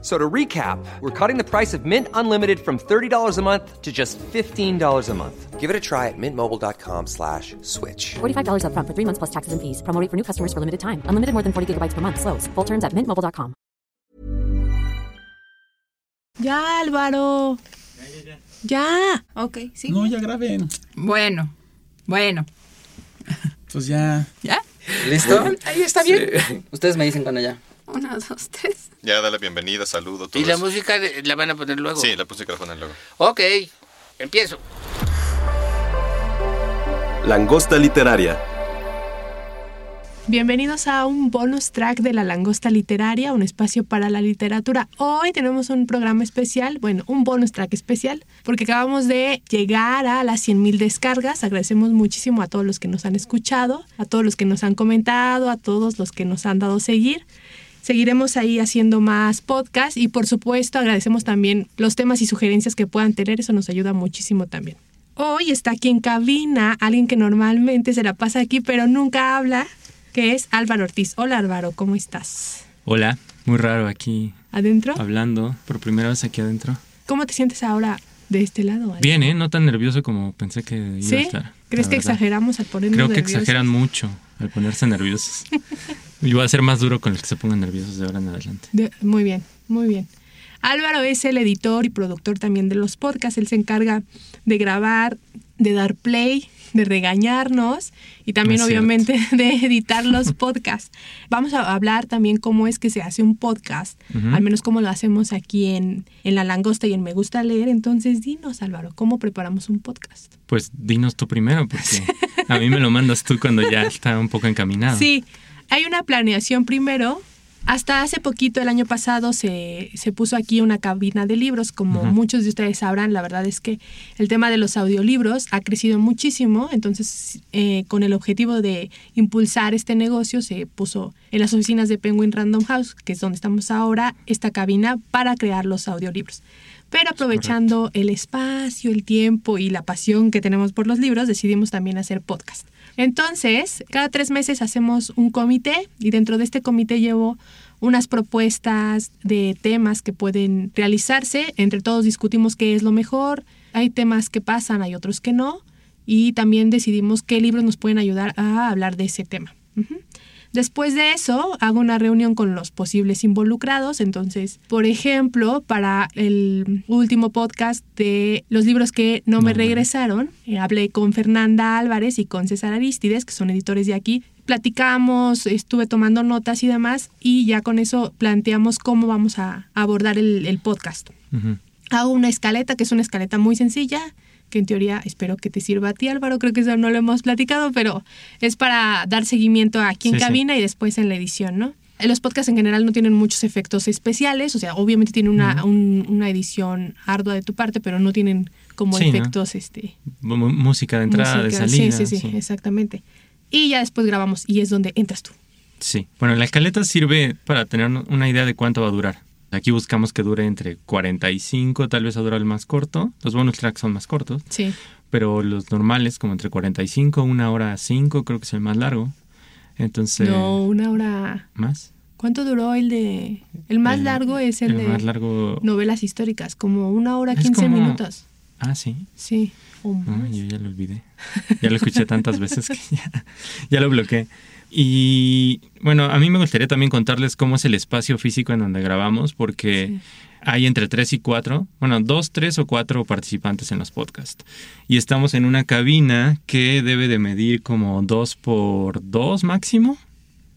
So to recap, we're cutting the price of Mint Unlimited from $30 a month to just $15 a month. Give it a try at mintmobile.com slash switch. $45 upfront for three months plus taxes and fees. Promo rate for new customers for limited time. Unlimited more than 40 gigabytes per month. Slows. Full terms at mintmobile.com. Ya, Álvaro. Ya. ya. Ya. Ok, sí. No, ya graben. Bueno, bueno. Pues ya. ¿Ya? ¿Listo? Ahí está bien. Ustedes me dicen cuando ya. Una, dos, tres. Ya, dale bienvenida, saludo. todo ¿Y la eso. música la van a poner luego? Sí, la música la ponen luego. Ok, empiezo. Langosta Literaria. Bienvenidos a un bonus track de La Langosta Literaria, un espacio para la literatura. Hoy tenemos un programa especial, bueno, un bonus track especial, porque acabamos de llegar a las 100.000 descargas. Agradecemos muchísimo a todos los que nos han escuchado, a todos los que nos han comentado, a todos los que nos han dado seguir. Seguiremos ahí haciendo más podcasts y por supuesto agradecemos también los temas y sugerencias que puedan tener, eso nos ayuda muchísimo también. Hoy está aquí en cabina alguien que normalmente se la pasa aquí pero nunca habla, que es Álvaro Ortiz. Hola Álvaro, ¿cómo estás? Hola, muy raro aquí ¿Adentro? hablando por primera vez aquí adentro. ¿Cómo te sientes ahora de este lado? Álvaro? Bien, ¿eh? No tan nervioso como pensé que iba a estar. ¿Crees que verdad. exageramos al ponernos Creo que nerviosos? exageran mucho al ponerse nerviosos. Yo voy a ser más duro con los que se pongan nerviosos de ahora en adelante. De- muy bien, muy bien. Álvaro es el editor y productor también de los podcasts. Él se encarga de grabar, de dar play, de regañarnos y también cierto. obviamente de editar los podcasts. Vamos a hablar también cómo es que se hace un podcast, al menos cómo lo hacemos aquí en, en La Langosta y en Me Gusta Leer. Entonces, dinos Álvaro, ¿cómo preparamos un podcast? Pues dinos tú primero, porque a mí me lo mandas tú cuando ya está un poco encaminado. Sí, hay una planeación primero. Hasta hace poquito, el año pasado, se, se puso aquí una cabina de libros. Como muchos de ustedes sabrán, la verdad es que el tema de los audiolibros ha crecido muchísimo. Entonces, eh, con el objetivo de impulsar este negocio, se puso en las oficinas de Penguin Random House, que es donde estamos ahora, esta cabina para crear los audiolibros. Pero aprovechando el espacio, el tiempo y la pasión que tenemos por los libros, decidimos también hacer podcast. Entonces, cada tres meses hacemos un comité y dentro de este comité llevo unas propuestas de temas que pueden realizarse. Entre todos discutimos qué es lo mejor. Hay temas que pasan, hay otros que no. Y también decidimos qué libros nos pueden ayudar a hablar de ese tema. Después de eso, hago una reunión con los posibles involucrados. Entonces, por ejemplo, para el último podcast de los libros que no me No, regresaron, eh, hablé con Fernanda Álvarez y con César Aristides, que son editores de aquí. Platicamos, estuve tomando notas y demás, y ya con eso planteamos cómo vamos a abordar el, el podcast. Hago una escaleta, que es una escaleta muy sencilla, que en teoría espero que te sirva a ti, Álvaro. Creo que eso no lo hemos platicado, pero es para dar seguimiento aquí en Sí, sí. cabina y después en la edición, ¿no? Los podcasts en general no tienen muchos efectos especiales, o sea, obviamente tienen una, un- una edición ardua de tu parte, pero no tienen como Sí, ¿no? efectos, este, M- música de entrada, música. de salida. Sí, sí, sí, exactamente. Y ya después grabamos y es donde entras tú. Sí. Bueno, la escaleta sirve para tener una idea de cuánto va a durar. Aquí buscamos que dure entre 45, tal vez a durar el más corto. Los bonus tracks son más cortos, Sí. pero los normales como entre 45, una hora 5, creo que es el más largo. Entonces, No, una hora. ¿más? ¿Cuánto duró el de...? El más El- largo es el, el de más largo- novelas históricas, como una hora Es 15 como- minutos. Ah, sí. Sí. o No, más. yo ya lo olvidé. Ya lo escuché tantas veces que ya, ya lo bloqueé. Y bueno, a mí me gustaría también contarles cómo es el espacio físico en donde grabamos, porque hay entre tres y cuatro, bueno, dos, tres o cuatro participantes en los podcasts. Y estamos en una cabina que debe de medir como dos por dos máximo.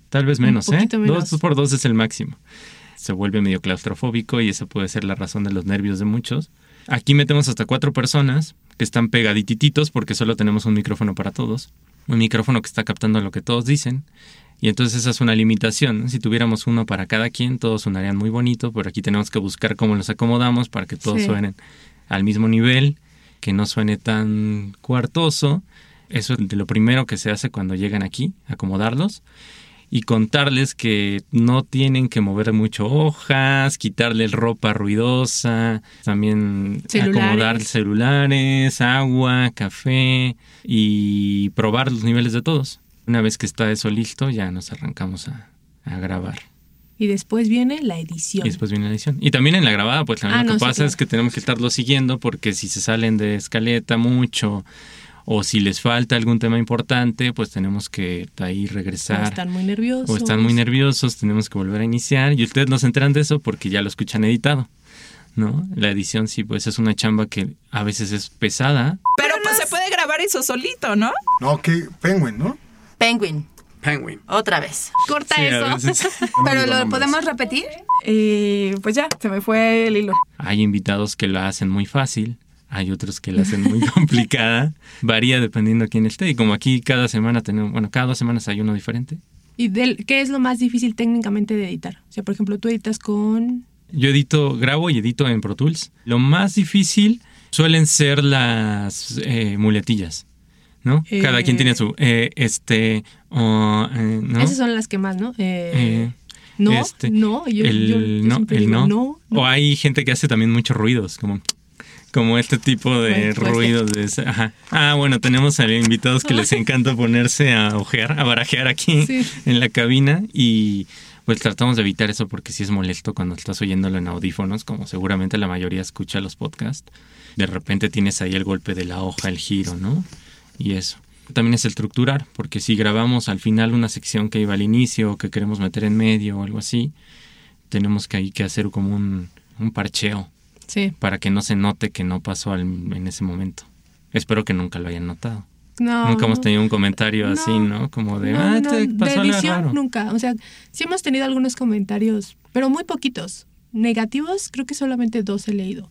Tal vez menos, ¿eh? menos. Dos por dos es el máximo. Se vuelve medio claustrofóbico y esa puede ser la razón de los nervios de muchos. Aquí metemos hasta cuatro personas que están pegadititos porque solo tenemos un micrófono para todos. Un micrófono que está captando lo que todos dicen. Y entonces esa es una limitación. Si tuviéramos uno para cada quien, todos sonarían muy bonito, pero aquí tenemos que buscar cómo los acomodamos para que todos Sí. suenen al mismo nivel, que no suene tan cuartoso. Eso es de lo primero que se hace cuando llegan aquí, acomodarlos. Y contarles que no tienen que mover mucho hojas, quitarle ropa ruidosa, también Celulares. acomodar celulares, agua, café y probar los niveles de todos. Una vez que está eso listo, ya nos arrancamos a, a grabar. Y después viene la edición. Y después viene la edición. Y también en la grabada, pues también Ah, lo que no, sí, pasa claro. es que tenemos que estarlo siguiendo porque si se salen de escaleta mucho o si les falta algún tema importante, pues tenemos que ahí O regresar. están muy nerviosos. O están muy nerviosos, tenemos que volver a iniciar. Y ustedes no se enteran de eso porque ya lo escuchan editado. ¿No? La edición sí, pues es una chamba que a veces es pesada. Pero pues se puede grabar eso solito, ¿no? No, que Penguin, ¿no? Penguin. Penguin. Otra vez. Corta Sí, eso. veces. ¿Pero lo podemos repetir? Y pues ya, se me fue el hilo. Hay invitados que la hacen muy fácil, hay otros que la hacen muy complicada. Varía dependiendo de quién esté. Y como aquí cada semana tenemos, bueno, cada dos semanas hay uno diferente. ¿Y del, qué es lo más difícil técnicamente de editar? O sea, por ejemplo, tú editas con... Yo edito, grabo y edito en Pro Tools. Lo más difícil suelen ser las eh, muletillas, ¿no? Eh. Cada quien tiene su, eh, este, o, eh, ¿no? Esas son las que más, ¿no? Eh, Eh, no, este, no, yo, el yo- yo no, el digo, no, no. O hay gente que hace también muchos ruidos, como, como este tipo de Bueno, pues, ruidos. De ese- ajá. Ah, bueno, tenemos a invitados que les encanta ponerse a ojear, a barajear aquí Sí. en la cabina y pues tratamos de evitar eso porque sí es molesto cuando estás oyéndolo en audífonos, como seguramente la mayoría escucha los podcasts. De repente tienes ahí el golpe de la hoja, el giro, ¿no? Y eso. También es estructurar, porque si grabamos al final una sección que iba al inicio o que queremos meter en medio o algo así, tenemos que ahí que hacer como un, un parcheo Sí. para que no se note que no pasó al- en ese momento. Espero que nunca lo hayan notado. No. Nunca hemos tenido un comentario No. así, ¿no? Como de, No, ah, de pasó algo edición raro. nunca. O sea, sí hemos tenido algunos comentarios, pero muy poquitos. Negativos, creo que solamente dos he leído.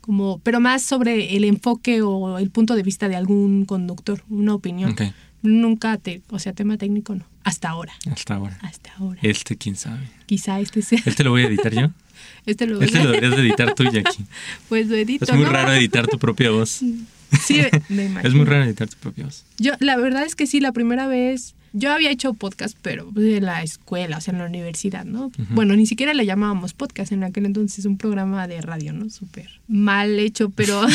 Como, pero más sobre el enfoque o el punto de vista de algún conductor, una opinión. Ok, Nunca te, o sea, tema técnico no. Hasta ahora. hasta ahora. Hasta ahora. Este, quién sabe. Quizá este sea. ¿Este lo voy a editar yo? Este lo, Este lo deberías de editar tú, Jackie. Pues lo edito. Es muy ¿no? raro editar tu propia voz. Sí, me imagino. Es muy raro editar tu propia voz. Yo, la verdad es que sí, la primera vez, yo había hecho podcast, pero pues, en la escuela, o sea, en la universidad, ¿no? Bueno, ni siquiera le llamábamos podcast en aquel entonces, un programa de radio, ¿no? Súper mal hecho, pero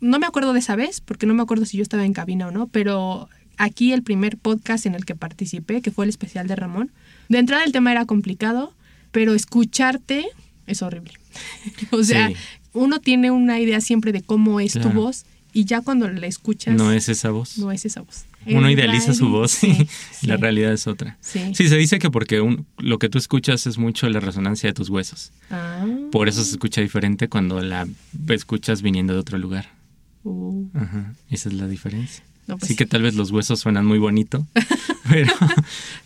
no me acuerdo de esa vez, porque no me acuerdo si yo estaba en cabina o no, pero aquí el primer podcast en el que participé, que fue el especial de Ramón, de entrada el tema era complicado, pero escucharte es horrible. o sea, Sí. uno tiene una idea siempre de cómo es tu voz y ya cuando la escuchas No es esa voz. no es esa voz. Uno El idealiza su voz sí, y sí. la realidad es otra. Sí. Sí, se dice que porque un- lo que tú escuchas es mucho la resonancia de tus huesos. Ah, Por eso se escucha diferente cuando la escuchas viniendo de otro lugar. uh, Ajá, esa es la diferencia. no, pues sí que tal vez los huesos suenan muy bonito,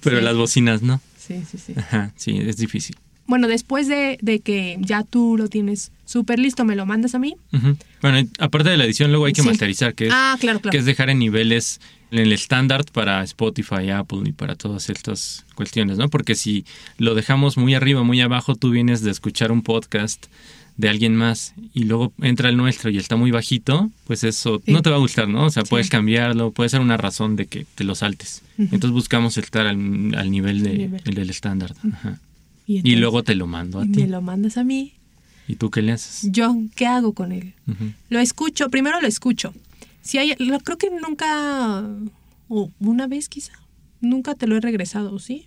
pero, las bocinas no. Sí, sí, sí. Ajá, sí, es difícil. Bueno, después de, de que ya tú lo tienes súper listo, ¿me lo mandas a mí? Bueno, aparte de la edición, luego hay que Sí. masterizar, que es, Ah, claro, claro. que es dejar en niveles en el estándar para Spotify, Apple y para todas estas cuestiones, ¿no? Porque si lo dejamos muy arriba, muy abajo, tú vienes de escuchar un podcast de alguien más y luego entra el nuestro y está muy bajito, pues eso Sí. no te va a gustar, ¿no? O sea, Sí. puedes cambiarlo, puede ser una razón de que te lo saltes. Entonces buscamos estar al, al nivel, de, Nivel. el del estándar. Y, luego te lo mando a me ti. lo mandas a mí. ¿Y tú qué le haces? Yo, ¿qué hago con él? Lo escucho, primero lo escucho. Si hay, lo, creo que nunca, o una vez quizá, nunca te lo he regresado, ¿sí?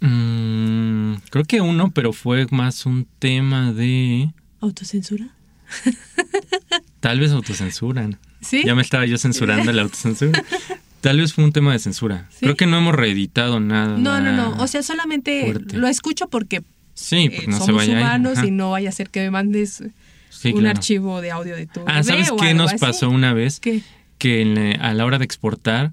Mm, creo que uno, pero fue más un tema de ¿Autocensura? tal vez autocensura. ¿Sí? Ya me estaba yo censurando la autocensura. Tal vez fue un tema de censura. ¿Sí? Creo que no hemos reeditado nada. No, no, no. O sea, solamente fuerte. lo escucho porque sí, eh, pues no se vaya humanos y no vaya a ser que me mandes Sí, un claro. archivo de audio de tu Ah, ¿sabes qué nos así. pasó una vez? ¿Qué? Que la- a la hora de exportar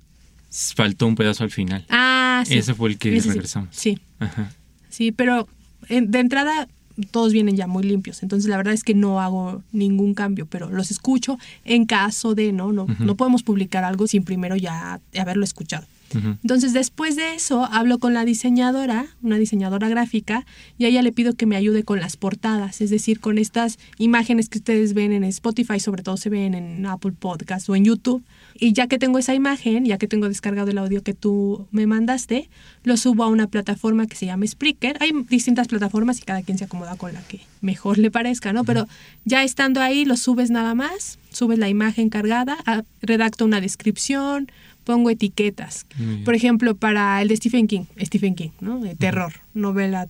faltó un pedazo al final. Ah, sí. Ese fue el que Ese regresamos. Sí, Ajá. sí, pero en- de entrada todos vienen ya muy limpios, entonces la verdad es que no hago ningún cambio, pero los escucho en caso de, ¿no? No, no podemos publicar algo sin primero ya haberlo escuchado. Entonces, después de eso, hablo con la diseñadora, una diseñadora gráfica, y a ella le pido que me ayude con las portadas, es decir, con estas imágenes que ustedes ven en Spotify, sobre todo se ven en Apple Podcast o en YouTube. Y ya que tengo esa imagen, ya que tengo descargado el audio que tú me mandaste, lo subo a una plataforma que se llama Spreaker. Hay distintas plataformas y cada quien se acomoda con la que mejor le parezca, ¿no? Pero ya estando ahí, lo subes nada más, subes la imagen cargada, ah, redacto una descripción, pongo etiquetas. Por ejemplo, para el de Stephen King, Stephen King, ¿no? De terror, novela,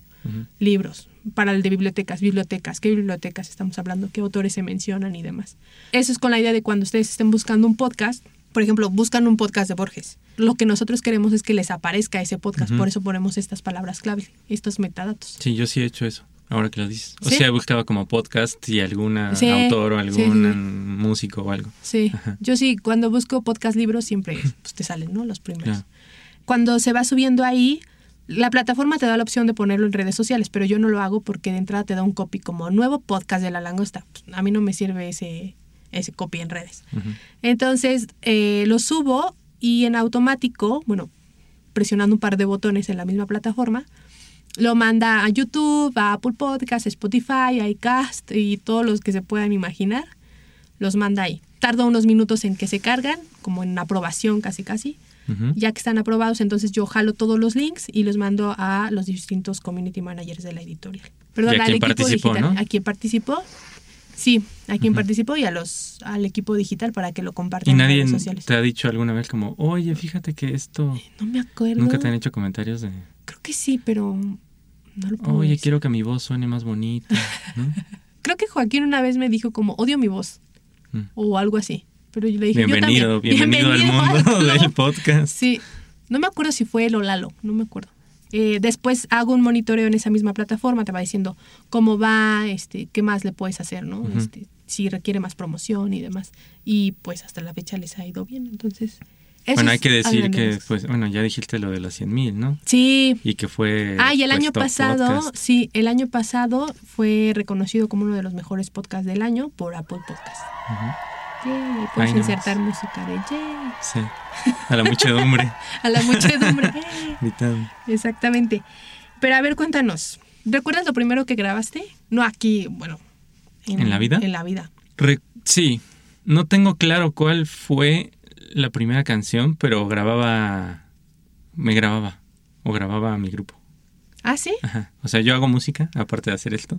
libros. Para el de bibliotecas, bibliotecas, qué bibliotecas estamos hablando, qué autores se mencionan y demás. Eso es con la idea de cuando ustedes estén buscando un podcast, por ejemplo, buscan un podcast de Borges. Lo que nosotros queremos es que les aparezca ese podcast, por eso ponemos estas palabras clave, estos metadatos. Sí, yo sí he hecho eso, ahora que lo dices. O ¿Sí? sea, buscaba como podcast y alguna Sí, autor o algún sí, músico o algo. Sí, Ajá. yo sí, cuando busco podcast libros siempre pues, te salen, ¿no? Los primeros. Cuando se va subiendo ahí, la plataforma te da la opción de ponerlo en redes sociales, pero yo no lo hago porque de entrada te da un copy como nuevo podcast de la langosta. Pues, a mí no me sirve ese, ese copy en redes. Ujú. Entonces eh, lo subo y en automático, bueno, presionando un par de botones en la misma plataforma, lo manda a YouTube, a Apple Podcasts, Spotify, a iCast y todos los que se puedan imaginar, los manda ahí. Tarda unos minutos en que se cargan, como en aprobación casi casi. Ujú. Ya que están aprobados, entonces yo jalo todos los links y los mando a los distintos community managers de la editorial. Perdón, ¿Y a al quién equipo participó, digital. no? ¿A quién participó? Sí, a quien Ujú. participó y a los, al equipo digital para que lo compartan Y en redes sociales. te ha dicho alguna vez como, oye, fíjate que esto... No me acuerdo. Nunca te han hecho comentarios de, Creo que sí, pero no lo puedo oye, decir. quiero que mi voz suene más bonita, ¿no? Creo que Joaquín una vez me dijo como, odio mi voz Mm. o algo así. Pero yo le dije, Bienvenido, yo también. bienvenido, al mundo club. del podcast. Sí, no me acuerdo si fue él o Lalo, no me acuerdo. Eh, después hago un monitoreo en esa misma plataforma, te va diciendo cómo va, este, qué más le puedes hacer, ¿no? Este, si requiere más promoción y demás. Y pues hasta la fecha les ha ido bien, entonces... eso Bueno, hay que decir que, pues, bueno, ya dijiste lo de las 100 mil, ¿no? Sí, Y que fue... Ah, y el pues, año pasado, podcast. sí, el año pasado fue reconocido como uno de los mejores podcasts del año por Apple Podcasts. Ujú. Yay, puedes insertar música de yay. Sí, a la muchedumbre. A la muchedumbre. Exactamente. Pero a ver, cuéntanos. ¿Recuerdas lo primero que grabaste? No aquí, bueno. ¿En la vida? En la vida. Re- sí, no tengo claro cuál fue la primera canción, pero grababa, me grababa, o grababa a mi grupo. ¿Ah, sí? Ajá. O sea, yo hago música, aparte de hacer esto.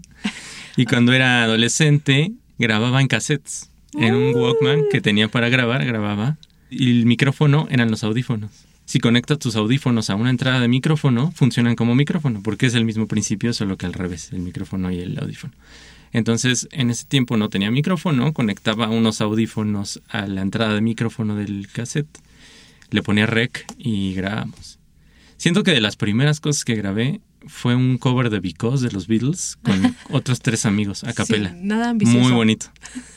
Y cuando era adolescente, grababa en cassettes. En un Walkman que tenía para grabar, grababa. Y el micrófono eran los audífonos. Si conectas tus audífonos a una entrada de micrófono, funcionan como micrófono, porque es el mismo principio, solo que al revés, el micrófono y el audífono. Entonces, en ese tiempo no tenía micrófono, conectaba unos audífonos a la entrada de micrófono del cassette, le ponía rec y grabamos. Siento que de las primeras cosas que grabé fue un cover de Because de los Beatles con otros tres amigos a capela. Sí, nada ambicioso. Muy bonito.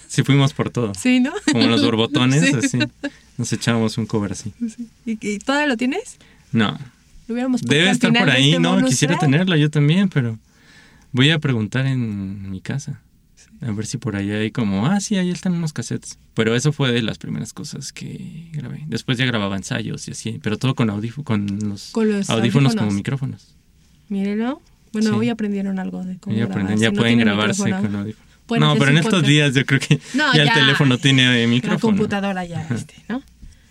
Sí, fuimos por todo. Sí, ¿no? Como los borbotones, Sí. así. Nos echábamos un cover así. ¿Y, y todavía lo tienes? No, Lo hubiéramos debe estar por ahí, este ¿no? Quisiera tenerlo yo también, pero voy a preguntar en mi casa. A ver si por ahí hay como, ah, sí, ahí están unos cassettes. Pero eso fue de las primeras cosas que grabé. Después ya grababa ensayos y así, pero todo con, con, los, Con los audífonos, audífonos. como micrófonos. Mírenlo. Bueno, Sí. hoy aprendieron algo de cómo Ya, grabar. aprenden, Si ya no pueden tienen grabarse micrófono, con audífonos. pueden No, pero en estos podcast. días yo creo que No, ya, el ya, teléfono tiene eh, La micrófono. computadora ya, este, ¿no?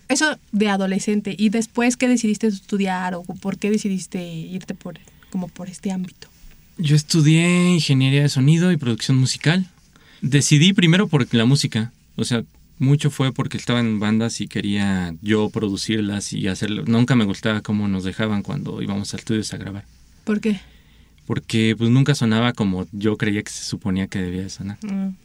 Eso de adolescente. ¿Y después qué decidiste estudiar o por qué decidiste irte por como por este ámbito? Yo estudié ingeniería de sonido y producción musical. Decidí primero por la música. O sea, mucho fue porque estaba en bandas y quería yo producirlas y hacerlo. Nunca me gustaba cómo nos dejaban cuando íbamos a estudios a grabar. ¿Por qué? Porque pues nunca sonaba como yo creía que se suponía que debía de sonar. Mm.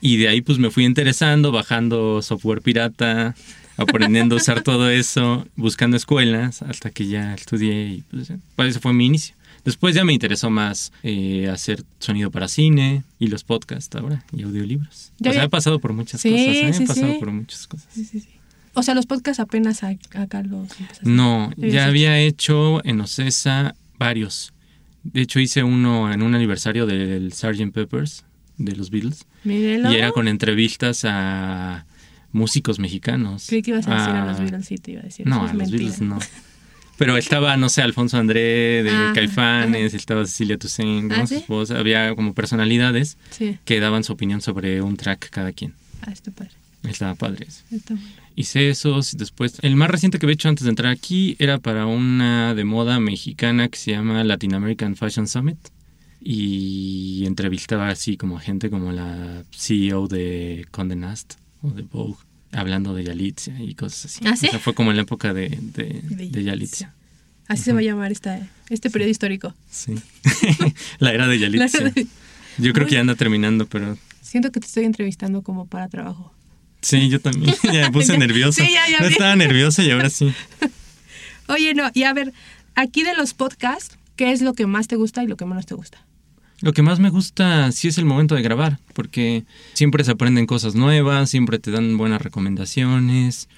Y de ahí pues me fui interesando, bajando software pirata, aprendiendo a usar todo eso, buscando escuelas, hasta que ya estudié y pues, pues, ese fue mi inicio. Después ya me interesó más eh, hacer sonido para cine y los podcasts ahora y audiolibros. Ya o sea, he pasado por muchas Sí, cosas, ¿eh? sí, he pasado sí. por muchas cosas. O sea, los podcasts apenas acá los empezaste. No, ya había hecho en Ocesa varios. De hecho hice uno en un aniversario del Sgt. Peppers de los Beatles. Mírelo. Y era con entrevistas a músicos mexicanos. Creí que ibas a decir a Ah, los Beatles, sí te iba a decir. No, eso a los mentira. Beatles no. Pero estaba, no sé, Alfonso André de Ah, Caifanes, estaba Cecilia Toussaint, ¿no? ¿Ah, sí? Había como personalidades Sí. que daban su opinión sobre un track cada quien. Ah, está padre. Estaba padre. Está bueno. Hice esos después... El más reciente que había hecho antes de entrar aquí era para una de moda mexicana que se llama Latin American Fashion Summit. Y entrevistaba así como a gente como la CEO de Condé Nast o de Vogue, hablando de Yalitza y cosas así. ¿Ah, sí? O sea, fue como en la época de, de, De de Yalitza. Así se va a llamar esta, este periodo histórico. Sí. la era de Yalitza. Era de- Yo creo que ya anda terminando, pero... Siento que te estoy entrevistando como para trabajo. Sí, yo también. ya me puse nervioso. sí, ya, ya no estaba nervioso y ahora sí. Oye, no, y a ver, aquí de los podcasts, ¿qué es lo que más te gusta y lo que menos te gusta? Lo que más me gusta sí es el momento de grabar, porque siempre se aprenden cosas nuevas, siempre te dan buenas recomendaciones.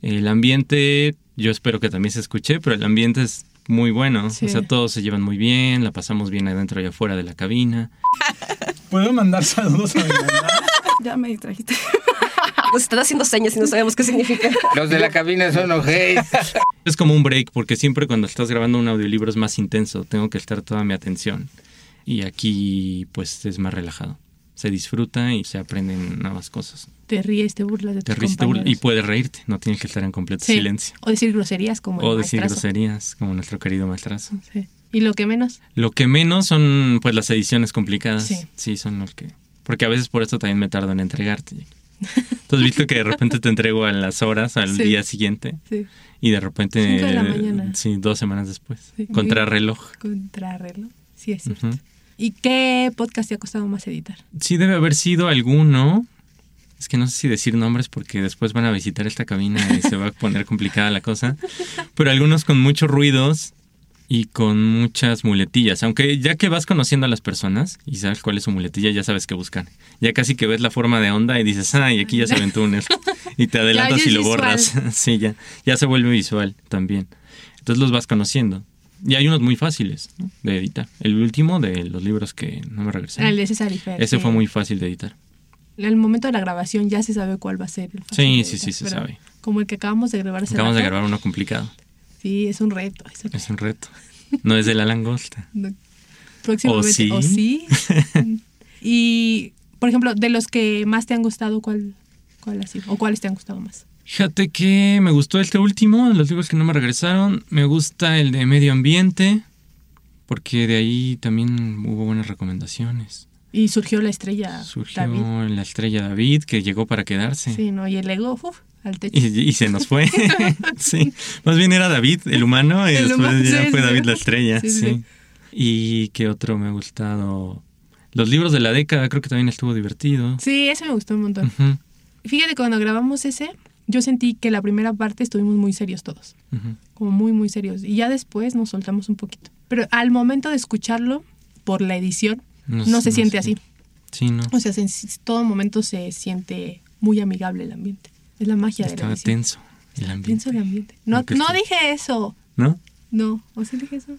El ambiente, yo espero que también se escuche, pero el ambiente es muy bueno. Sí. O sea, todos se llevan muy bien, la pasamos bien adentro y afuera de la cabina. ¿Puedo mandar saludos a mi mamá? Ya me distrajiste. Nos están haciendo señas y no sabemos qué significa. Los de la cabina son ojéis. Es como un break, porque siempre cuando estás grabando un audiolibro es más intenso, tengo que estar toda mi atención. Y aquí pues es más relajado. Se disfruta y se aprenden nuevas cosas. Te ríes, te burlas de Te tus ríes, te burlas compañeros. y puedes reírte, no tienes que estar en completo Sí. silencio. O decir groserías como el O decir maestrazo. groserías, como nuestro querido maestrazo. Sí. Y lo que menos, Lo que menos son pues las ediciones complicadas. Sí. Sí, son los que... Porque a veces por eso también me tardo en entregarte. ¿Tú has visto que de repente te entrego a las horas, al Sí. día siguiente? Sí. Y de repente... De la mañana. Sí, dos semanas después. Sí. Contrarreloj. contrarreloj. Sí, es cierto. ¿Y qué podcast te ha costado más editar? Sí debe haber sido alguno. Es que no sé si decir nombres porque después van a visitar esta cabina y se va a poner complicada la cosa. Pero algunos con muchos ruidos y con muchas muletillas. Aunque ya que vas conociendo a las personas y sabes cuál es su muletilla, ya sabes qué buscar. Ya casi que ves la forma de onda y dices, ay, aquí ya se aventó un esto". Y te adelantas y lo visual. borras. sí, ya, ya se vuelve visual también. Entonces los vas conociendo. Y hay unos muy fáciles ¿no? de editar. El último de los libros que no me regresaron. El de César y Fer, Ese sí. fue muy fácil de editar. El momento de la grabación ya se sabe cuál va a ser el fácil Sí, sí, sí, se sabe. Como el que acabamos de grabar Acabamos de grabar uno complicado. Sí, es un reto. Es un reto. No es de la langosta. No. Próximamente. ¿O sí? ¿O sí? y, por ejemplo, de los que más te han gustado, ¿cuál, cuál ha sido? ¿O cuáles te han gustado más? Fíjate que me gustó este último, los libros que no me regresaron. Me gusta el de medio ambiente, porque de ahí también hubo buenas recomendaciones. Y surgió la estrella Surgió David. la estrella David, que llegó para quedarse. Sí, ¿no? Y el ego, uf, al techo. Y, y se nos fue. sí. Más bien era David, el humano, y El después humano, ya sí, fue sí. David la estrella. Sí. ¿Y qué otro me ha gustado? Los libros de la década, creo que también estuvo divertido. Sí, ese me gustó un montón. Ujú, Fíjate, cuando grabamos ese, yo sentí que la primera parte estuvimos muy serios todos. Como muy, muy serios. Y ya después nos soltamos un poquito. Pero al momento de escucharlo, por la edición, no, No se siente así. Sí, ¿no? O sea, en todo momento se siente muy amigable el ambiente. Es la magia de la Estaba edición. tenso el ambiente. Tenso el ambiente. No, dije eso. ¿No? No, ¿o sí dije eso?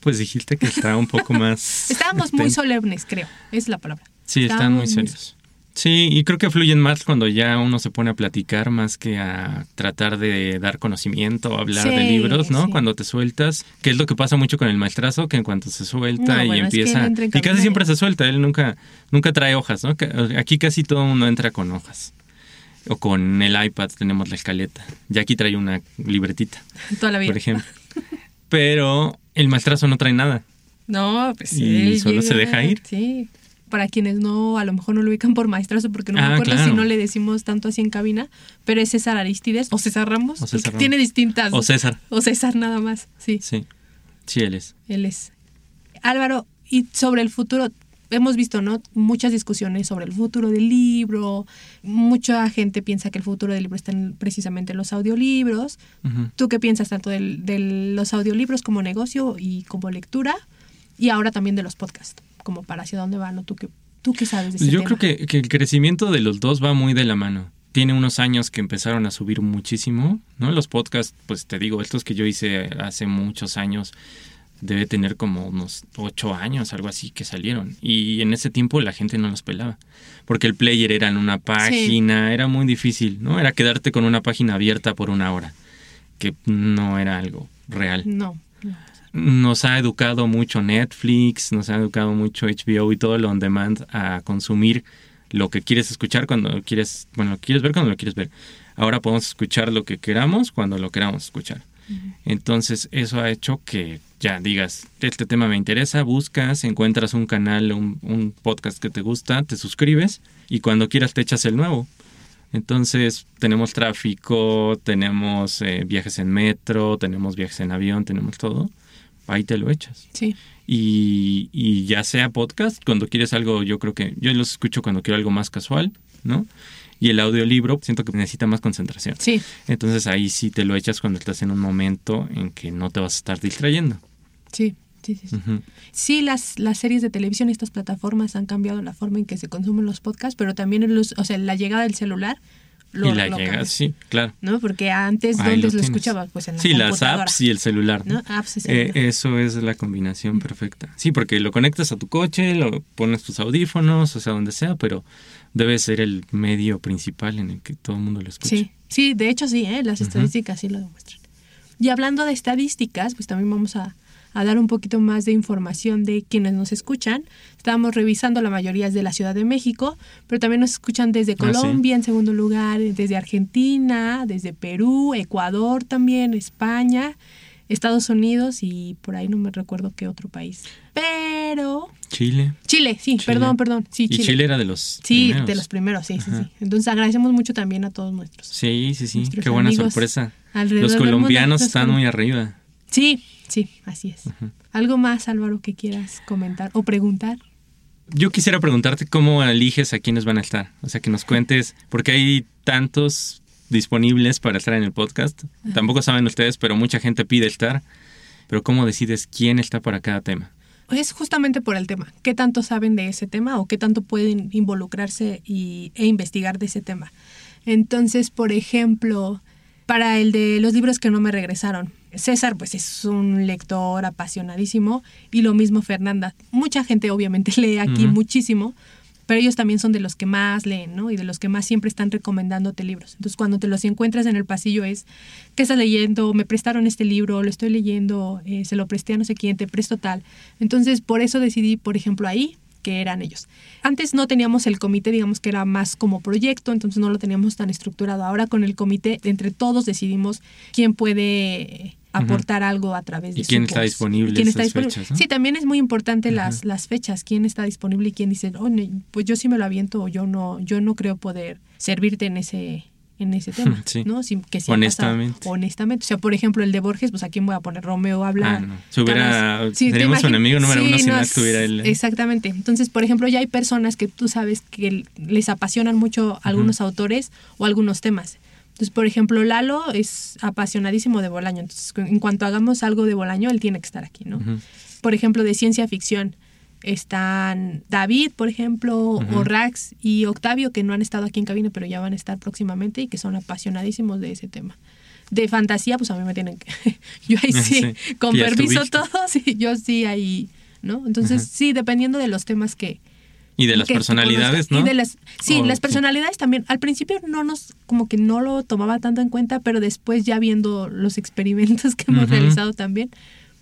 Pues dijiste que estaba un poco más... Estábamos muy solemnes, creo. Es la palabra. Sí, están muy serios. Sí, y creo que fluyen más cuando ya uno se pone a platicar más que a tratar de dar conocimiento o hablar de Sí, libros, ¿no? sí. Cuando te sueltas, que es lo que pasa mucho con el maestrazo, que en cuanto se suelta No, y bueno, es que empieza... y casi siempre y- se suelta, él nunca, nunca trae hojas, ¿no? Aquí casi todo mundo entra con hojas. O con el iPad tenemos la escaleta. Ya aquí trae una libretita, Toda la vida. por ejemplo. Pero el maestrazo no trae nada. No, pues Y él solo se deja ir. Sí. Para quienes no, a lo mejor no lo ubican por maestrazo, porque no Ah, me acuerdo claro. si no le decimos tanto así en cabina, pero es César Aristides o César Ramos. O César porque Tiene Ramos. distintas. O César. O César nada más, sí. Sí, sí, él es. Él es. Álvaro, y sobre el futuro, hemos visto, ¿no? Muchas discusiones sobre el futuro del libro. Mucha gente piensa que el futuro del libro está en- precisamente en los audiolibros. ¿Tú qué piensas tanto de los audiolibros como negocio y como lectura? Y ahora también de los podcasts, como para hacia dónde van, ¿no? ¿Tú qué, tú qué sabes de Yo tema? creo que, que el crecimiento de los dos va muy de la mano. Tiene unos años que empezaron a subir muchísimo, ¿no? Los podcasts, pues te digo, estos que yo hice hace muchos años, debe tener como unos ocho años, algo así, que salieron. Y en ese tiempo la gente no los pelaba. Porque el player era en una página, era muy difícil, ¿no? Era quedarte con una página abierta por una hora, que no era algo real. No. Nos ha educado mucho Netflix, nos ha educado mucho HBO y todo lo on demand a consumir lo que quieres escuchar cuando lo quieres, bueno, lo quieres ver cuando lo quieres ver. Ahora podemos escuchar lo que queramos cuando lo queramos escuchar. Entonces, eso ha hecho que ya digas, este tema me interesa, buscas, encuentras un canal, un, un podcast que te gusta, te suscribes y cuando quieras te echas el nuevo. Entonces, tenemos tráfico, tenemos eh, viajes en metro, tenemos viajes en avión, tenemos todo. Ahí te lo echas. Sí. Y, y ya sea podcast, cuando quieres algo, yo creo que yo los escucho cuando quiero algo más casual, ¿no? Y el audiolibro siento que necesita más concentración. Sí. Entonces ahí sí te lo echas cuando estás en un momento en que no te vas a estar distrayendo. Sí, sí, sí. Sí. Sí, las, las series de televisión y estas plataformas han cambiado la forma en que se consumen los podcasts, pero también uso- o sea, la llegada del celular lo, y la lo llega, sí, claro. ¿no? Porque antes, Ahí ¿dónde lo escuchaba? Pues en la Sí, las apps y el celular. ¿no? ¿No? Apps y Eh, celular. eso es la combinación perfecta. Sí, porque lo conectas a tu coche, lo pones tus audífonos, o sea, donde sea, pero debe ser el medio principal en el que todo el mundo lo escucha. Sí, sí, de hecho sí, ¿eh? las estadísticas sí lo demuestran. Y hablando de estadísticas, pues también vamos a, a dar un poquito más de información de quienes nos escuchan. Estábamos revisando, la mayoría es de la Ciudad de México, pero también nos escuchan desde Ah, sí. Colombia en segundo lugar, desde Argentina, desde Perú, Ecuador también, España, Estados Unidos y por ahí no me recuerdo qué otro país. Pero... Chile. Chile, sí, Chile. perdón, perdón. Sí, y Chile. Chile era de los Sí, primeros. de los primeros, sí, sí, Ajá. sí. Entonces agradecemos mucho también a todos nuestros. Sí, sí, sí. Qué buena sorpresa. Los colombianos están muy arriba. Sí, sí, así es. ¿Algo más, Álvaro, que quieras comentar o preguntar? Yo quisiera preguntarte cómo eliges a quiénes van a estar. O sea, que nos cuentes, porque hay tantos disponibles para estar en el podcast. Tampoco saben ustedes, pero mucha gente pide estar. Pero ¿cómo decides quién está para cada tema? Es justamente por el tema. ¿Qué tanto saben de ese tema o qué tanto pueden involucrarse y, e investigar de ese tema? Entonces, por ejemplo, para el de los libros que no me regresaron, César pues es un lector apasionadísimo y lo mismo Fernanda. Mucha gente obviamente lee aquí muchísimo, pero ellos también son de los que más leen, ¿no? Y de los que más siempre están recomendándote libros. Entonces, cuando te los encuentras en el pasillo es, ¿qué estás leyendo? Me prestaron este libro, lo estoy leyendo, eh, se lo presté a no sé quién, te presto tal. Entonces, por eso decidí, por ejemplo, ahí que eran ellos. Antes no teníamos el comité, digamos que era más como proyecto, entonces no lo teníamos tan estructurado. Ahora con el comité, entre todos decidimos quién puede aportar algo a través de ¿Y su quién está disponible ¿Y quién está disponible? fechas, no? Sí, también es muy importante las, las fechas, quién está disponible y quién dice, "Oh, no, pues yo sí me lo aviento o yo no, yo no creo poder servirte en ese en ese tema, Sí. ¿no? Sí, que sí. Honestamente. honestamente. O sea, por ejemplo, el de Borges, pues a quién voy a poner Romeo habla. Ah, no. Si hubiera- Sí, seríamos imagin- enemigo número Sí, uno si no es- estuviera él. Exactamente. Entonces, por ejemplo, ya hay personas que tú sabes que les apasionan mucho algunos autores o algunos temas. Entonces, por ejemplo, Lalo es apasionadísimo de Bolaño. Entonces, en cuanto hagamos algo de Bolaño, él tiene que estar aquí, ¿no? Por ejemplo, de ciencia ficción están David, por ejemplo, o Rax y Octavio, que no han estado aquí en cabina, pero ya van a estar próximamente y que son apasionadísimos de ese tema. De fantasía, pues a mí me tienen que... yo ahí sí, Sí, con permiso estuviste. todo, sí, yo sí ahí, ¿no? Entonces, sí, dependiendo de los temas que... Y de las que personalidades. ¿no? Y de las, sí, O- las sí. personalidades también. Al principio no nos, como que no lo tomaba tanto en cuenta, pero después ya viendo los experimentos que hemos realizado también,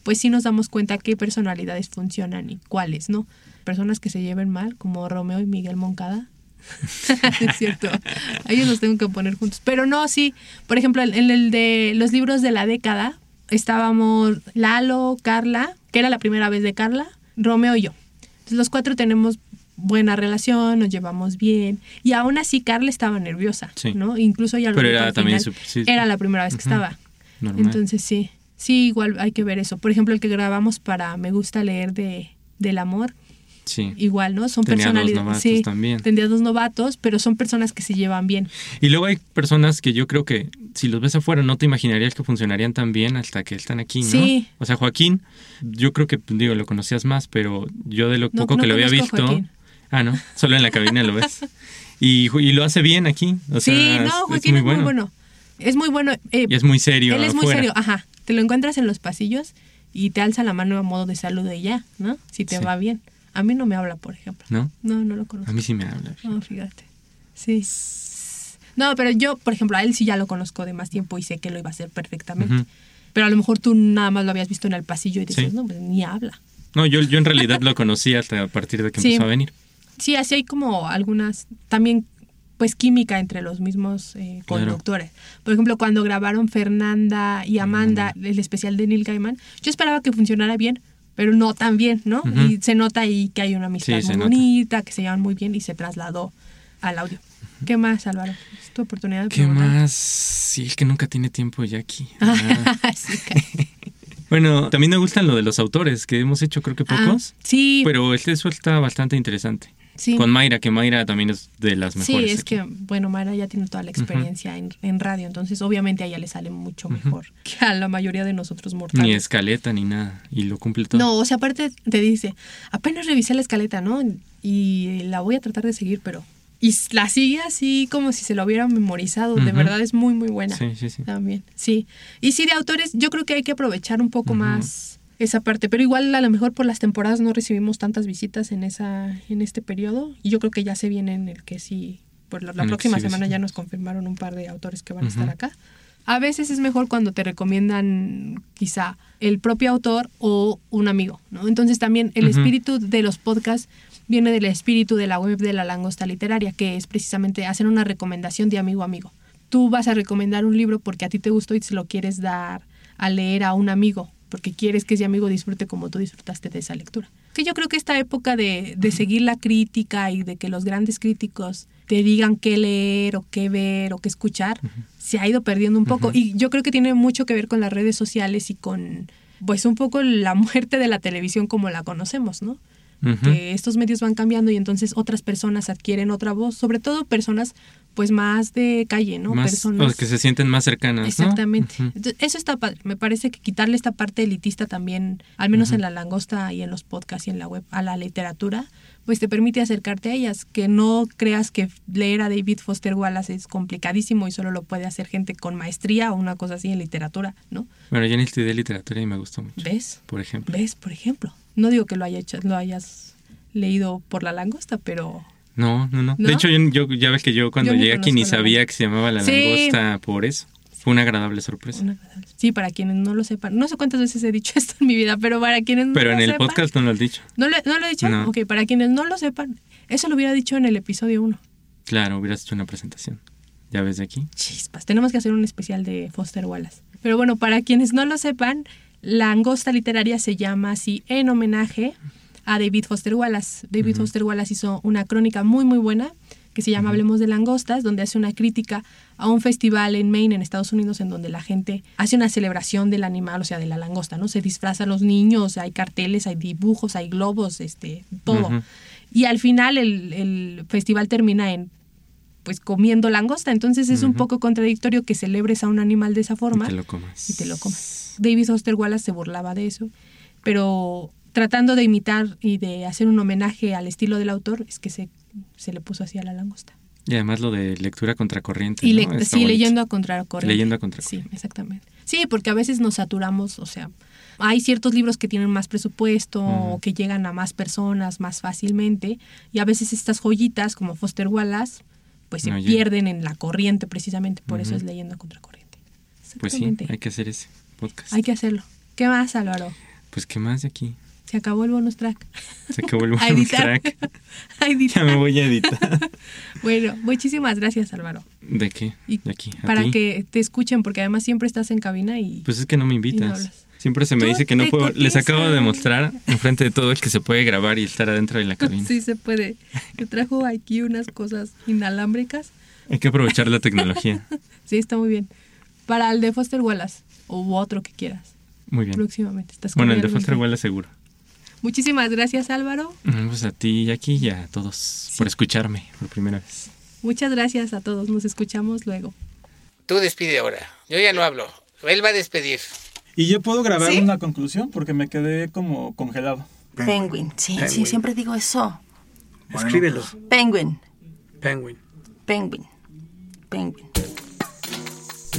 pues sí nos damos cuenta qué personalidades funcionan y cuáles, ¿no? Personas que se lleven mal, como Romeo y Miguel Moncada. es cierto. A ellos los tengo que poner juntos. Pero no, sí. Por ejemplo, en en el de los libros de la década, estábamos Lalo, Carla, que era la primera vez de Carla, Romeo y yo. Entonces los cuatro tenemos buena relación, nos llevamos bien. Y aún así Carla estaba nerviosa, Sí. ¿no? Incluso ya lo Pero era también final, su- sí, Era la primera vez que estaba. Normal. Entonces sí, sí, igual hay que ver eso. Por ejemplo, el que grabamos para Me gusta leer de del amor, Sí. igual, ¿no? Son Tenía dos personalidades. novatos sí, también. tendría dos novatos, pero son personas que se llevan bien. Y luego hay personas que yo creo que si los ves afuera no te imaginarías que funcionarían tan bien hasta que están aquí, ¿no? Sí. O sea, Joaquín, yo creo que, digo, lo conocías más, pero yo de lo No, poco no que lo había visto... Joaquín. Ah, ¿no? Solo en la cabina lo ves. Y, lo hace bien aquí. O sea, sí, no, Joaquín es muy bueno. Es muy bueno. eh, Y es muy serio Él es muy serio, ajá. Te lo encuentras en los pasillos y te alza la mano a modo de saludo y ya, ¿no? Si te Sí. va bien. A mí no me habla, por ejemplo. ¿No? No, no lo conozco. A mí sí me habla. No, fíjate. Sí. No, pero yo, por ejemplo, a él sí ya lo conozco de más tiempo y sé que lo iba a hacer perfectamente. Pero a lo mejor tú nada más lo habías visto en el pasillo y dices, Sí. no, pues ni habla. No, yo, yo en realidad lo conocí hasta a partir de que Sí. empezó a venir. Sí, así hay como algunas, también pues química entre los mismos eh, Claro. conductores. Por ejemplo, cuando grabaron Fernanda y Amanda el especial de Neil Gaiman, yo esperaba que funcionara bien, pero no tan bien, ¿no? Y se nota ahí que hay una amistad Sí, muy nota. bonita, que se llevan muy bien y se trasladó al audio. ¿Qué más, Álvaro? Es tu oportunidad de ¿Qué preguntar. más? Sí, es que nunca tiene tiempo Jackie. Sí, Bueno, también me gustan lo de los autores, que hemos hecho creo que Ah, pocos. sí, Pero este está bastante interesante. Sí. Con Mayra, que Mayra también es de las Sí, mejores. es aquí. que, bueno, Mara ya tiene toda la experiencia en, en radio, entonces obviamente a ella le sale mucho mejor que a la mayoría de nosotros mortales. Ni escaleta ni nada. Y lo cumple todo. No, o sea, aparte te dice, apenas revisé la escaleta, ¿no? Y la voy a tratar de seguir, pero... Y la sigue así como si se lo hubiera memorizado. De verdad es muy, muy buena. Sí, sí, sí. También, sí. Y sí, de autores, yo creo que hay que aprovechar un poco más esa parte. Pero igual a lo mejor por las temporadas no recibimos tantas visitas en esa en este periodo. Y yo creo que ya se viene en el que sí, por la, próxima sí, semana sí. ya nos confirmaron un par de autores que van a estar acá. A veces es mejor cuando te recomiendan quizá el propio autor o un amigo, ¿no? Entonces también el espíritu de los podcasts viene del espíritu de la web de la langosta literaria, que es precisamente hacer una recomendación de amigo a amigo. Tú vas a recomendar un libro porque a ti te gustó y se lo quieres dar a leer a un amigo, porque quieres que ese amigo disfrute como tú disfrutaste de esa lectura. Que yo creo que esta época de, de seguir la crítica y de que los grandes críticos te digan qué leer o qué ver o qué escuchar, se ha ido perdiendo un poco. Y yo creo que tiene mucho que ver con las redes sociales y con, pues, un poco la muerte de la televisión como la conocemos, ¿no? Que estos medios van cambiando y entonces otras personas adquieren otra voz, sobre todo personas pues más de calle, ¿no? Más- personas o que se sienten más cercanas. ¿no? Exactamente. Ujú. Entonces, Eso está padre. Me parece que quitarle esta parte elitista también, al menos en la langosta y en los podcasts y en la web, a la literatura, pues te permite acercarte a ellas. Que no creas que leer a David Foster Wallace es complicadísimo y solo lo puede hacer gente con maestría o una cosa así en literatura, ¿no? Bueno, yo ni estudié literatura y me gustó mucho. ¿Ves? Por ejemplo. ¿Ves? Por ejemplo. No digo que lo, haya hecho, lo hayas leído por la langosta, pero... No, no, no, ¿No? De hecho, yo, yo- ya ves que yo cuando Yo llegué aquí ni sabía que se llamaba la Sí. langosta por eso. Fue una agradable sorpresa. una agradable- Sí, para quienes no lo sepan. No sé cuántas veces he dicho esto en mi vida, pero para quienes no Pero lo en el sepan- podcast no lo has dicho. ¿No, le- ¿No lo he dicho? No. Ok, para quienes no lo sepan, eso lo hubiera dicho en el episodio 1. Claro, hubieras hecho una presentación. Ya ves de aquí. Chispas, tenemos que hacer un especial de Foster Wallace. Pero bueno, para quienes no lo sepan, la angosta literaria se llama así en homenaje a David Foster Wallace. David Foster Wallace hizo una crónica muy, muy buena que se llama Hablemos de langostas, donde hace una crítica a un festival en Maine, en Estados Unidos, en donde la gente hace una celebración del animal, o sea, de la langosta, ¿no? Se disfrazan los niños, hay carteles, hay dibujos, hay globos, este, todo. Y al final el, el festival termina en pues comiendo langosta. Entonces es un poco contradictorio que celebres a un animal de esa forma Y te lo comas. y te lo comas. David Foster Wallace se burlaba de eso, pero tratando de imitar y de hacer un homenaje al estilo del autor, es que se, se le puso así a la langosta. Y además lo de lectura contracorriente. Y ¿no? le- Está sí, bonito. leyendo a contracorriente. Leyendo a contracorriente. Sí, exactamente. Sí, porque a veces nos saturamos, o sea, hay ciertos libros que tienen más presupuesto o que llegan a más personas más fácilmente y a veces estas joyitas como Foster Wallace pues se No pierden en la corriente precisamente, por eso es leyendo a contracorriente. Pues sí, hay que hacer ese podcast. Hay que hacerlo. ¿Qué más, Álvaro? Pues qué más de aquí. Se acabó el bonus track. Se acabó el A bonus editar. track. A editar. Ya me voy a editar. Bueno, muchísimas gracias, Álvaro. ¿De qué? De aquí. ¿A para ti? que te escuchen, porque además siempre estás en cabina y Pues es que no me no invitas. hablas. Siempre se me dice que no puedo. Les acabo de demostrar enfrente de todo el que se puede grabar y estar adentro de la cabina. sí se puede. Te trajo aquí unas cosas inalámbricas. Hay que aprovechar la tecnología. Sí, está muy bien. Para el de Foster Wallace o otro que quieras. Muy bien. Próximamente. Estás Bueno, el de. Foster Wallace seguro. Muchísimas gracias, Álvaro. Pues a ti y aquí y a todos por escucharme por primera vez. Muchas gracias a todos. Nos escuchamos luego. Tú despide ahora. Yo ya no hablo. Él va a despedir. Y yo puedo grabar ¿Sí? una conclusión porque me quedé como congelado. Penguin. Sí, sí, Penguin. siempre digo eso. Escríbelo. Penguin. Penguin. Penguin. Penguin.